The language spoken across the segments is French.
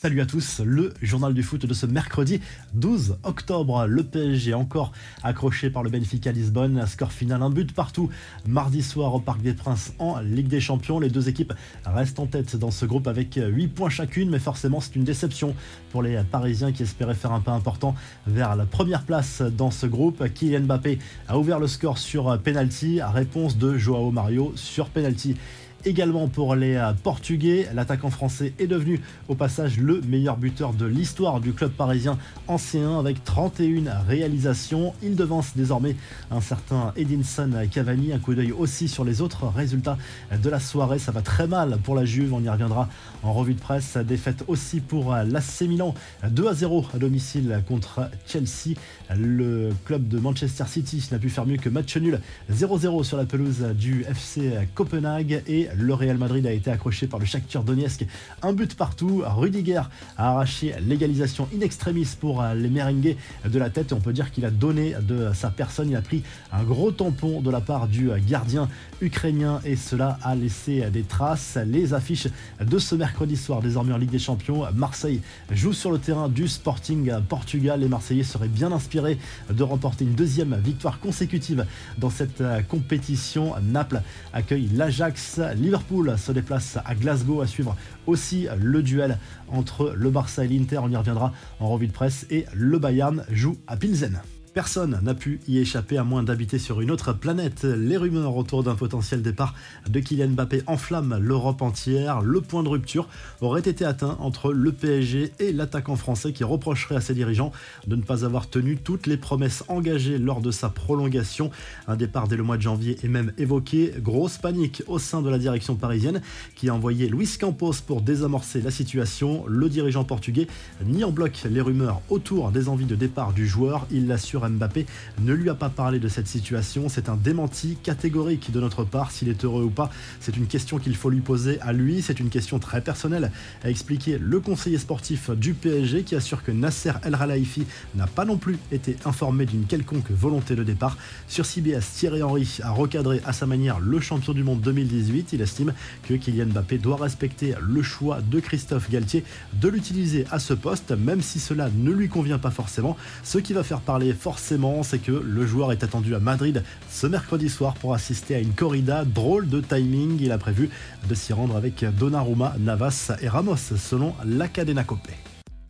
Salut à tous, le journal du foot de ce mercredi 12 octobre. Le PSG encore accroché par le Benfica Lisbonne. Score final, un but partout. Mardi soir au Parc des Princes en Ligue des Champions. Les deux équipes restent en tête dans ce groupe avec 8 points chacune, mais forcément c'est une déception pour les Parisiens qui espéraient faire un pas important vers la première place dans ce groupe. Kylian Mbappé a ouvert le score sur penalty. Réponse de Joao Mario sur penalty également pour les euh, Portugais. L'attaquant français est devenu au passage le meilleur buteur de l'histoire du club parisien en C1 avec 31 réalisations. Il devance désormais un certain Edinson Cavani. Un coup d'œil aussi sur les autres résultats de la soirée. Ça va très mal pour la Juve, on y reviendra en revue de presse. Défaite aussi pour euh, l'AC Milan 2 à 0 à domicile contre Chelsea. Le club de Manchester City n'a pu faire mieux que match nul 0-0 sur la pelouse du FC Copenhague et le Real Madrid a été accroché par le Shakhtar Donetsk. Un but partout. Rudiger a arraché l'égalisation in extremis pour euh, les merengues de la tête. on peut dire qu'il a donné de sa personne. Il a pris un gros tampon de la part du gardien ukrainien et cela a laissé des traces. Les affiches de ce mercredi soir, désormais en Ligue des Champions, Marseille joue sur le terrain du Sporting Portugal. Les Marseillais seraient bien inspirés de remporter une deuxième victoire consécutive dans cette euh, compétition. Naples accueille l'Ajax. Liverpool se déplace à Glasgow à suivre aussi le duel entre le Barça et l'Inter. On y reviendra en revue de presse. Et le Bayern joue à Pilsen. Personne n'a pu y échapper à moins d'habiter sur une autre planète. Les rumeurs autour d'un potentiel départ de Kylian Mbappé enflamment l'Europe entière. Le point de rupture aurait été atteint entre le PSG et l'attaquant français qui reprocherait à ses dirigeants de ne pas avoir tenu toutes les promesses engagées lors de sa prolongation. Un départ dès le mois de janvier est même évoqué. Grosse panique au sein de la direction parisienne qui a envoyé Luis Campos pour désamorcer la situation. Le dirigeant portugais nie en bloc les rumeurs autour des envies de départ du joueur. Il l'assure Mbappé ne lui a pas parlé de cette situation. C'est un démenti catégorique de notre part. S'il est heureux ou pas, c'est une question qu'il faut lui poser à lui. C'est une question très personnelle, a expliqué le conseiller sportif du PSG qui assure que Nasser El Khelaifi n'a pas non plus été informé d'une quelconque volonté de départ. Sur CBS, Thierry Henry a recadré à sa manière le champion du monde 2018. Il estime que Kylian Mbappé doit respecter le choix de Christophe Galtier de l'utiliser à ce poste, même si cela ne lui convient pas forcément. Ce qui va faire parler forcément, c'est que le joueur est attendu à Madrid ce mercredi soir pour assister à une corrida. Drôle de timing, il a prévu de s'y rendre avec Donnarumma, Navas et Ramos, selon la Cadena Copé.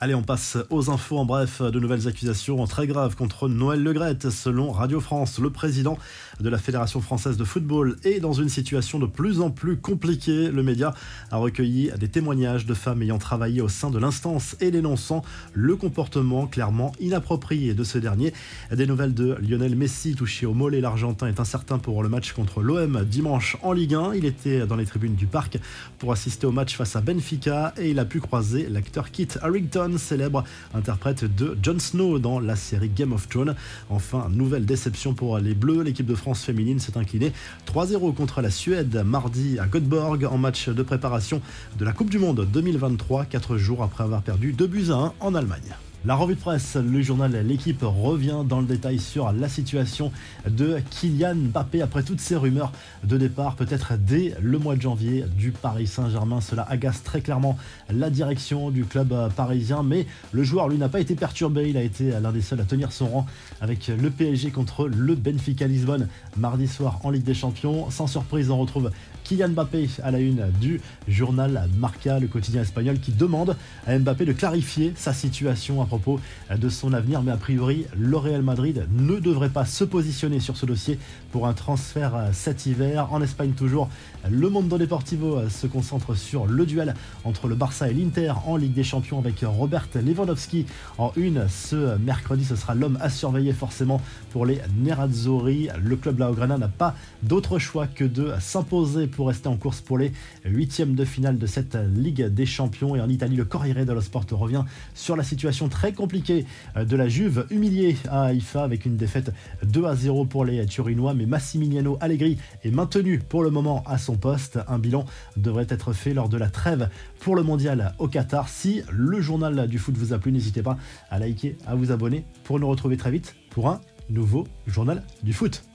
Allez, on passe aux infos. En bref, de nouvelles accusations très graves contre Noël Legrette. Selon Radio France, le président de la Fédération française de football est dans une situation de plus en plus compliquée. Le média a recueilli des témoignages de femmes ayant travaillé au sein de l'instance et dénonçant le comportement clairement inapproprié de ce dernier. Des nouvelles de Lionel Messi touché au mollet. L'Argentin est incertain pour le match contre l'OM dimanche en Ligue 1. Il était dans les tribunes du parc pour assister au match face à Benfica et il a pu croiser l'acteur Kit Harrington célèbre interprète de Jon Snow dans la série Game of Thrones. Enfin, nouvelle déception pour les Bleus. L'équipe de France féminine s'est inclinée 3-0 contre la Suède mardi à Göteborg en match de préparation de la Coupe du Monde 2023, 4 jours après avoir perdu 2 buts à 1 en Allemagne. La revue de presse, le journal L'équipe revient dans le détail sur la situation de Kylian Mbappé après toutes ces rumeurs de départ, peut-être dès le mois de janvier du Paris Saint-Germain. Cela agace très clairement la direction du club parisien, mais le joueur, lui, n'a pas été perturbé. Il a été l'un des seuls à tenir son rang avec le PSG contre le Benfica Lisbonne mardi soir en Ligue des Champions. Sans surprise, on retrouve Kylian Mbappé à la une du journal Marca, le quotidien espagnol, qui demande à Mbappé de clarifier sa situation propos de son avenir, mais a priori, le Real Madrid ne devrait pas se positionner sur ce dossier pour un transfert cet hiver. En Espagne toujours, le Mondo Deportivo se concentre sur le duel entre le Barça et l'Inter en Ligue des Champions avec Robert Lewandowski en une ce mercredi. Ce sera l'homme à surveiller forcément pour les Nerazzurri. Le club Blaugrana n'a pas d'autre choix que de s'imposer pour rester en course pour les huitièmes de finale de cette Ligue des Champions. Et en Italie, le Corriere dello Sport revient sur la situation très compliquée de la Juve, humiliée à Haïfa avec une défaite 2 à 0 pour les Turinois. Mais Massimiliano Allegri est maintenu pour le moment à son poste. Un bilan devrait être fait lors de la trêve pour le mondial au Qatar. Si le journal du foot vous a plu, n'hésitez pas à liker, à vous abonner pour nous retrouver très vite pour un nouveau journal du foot.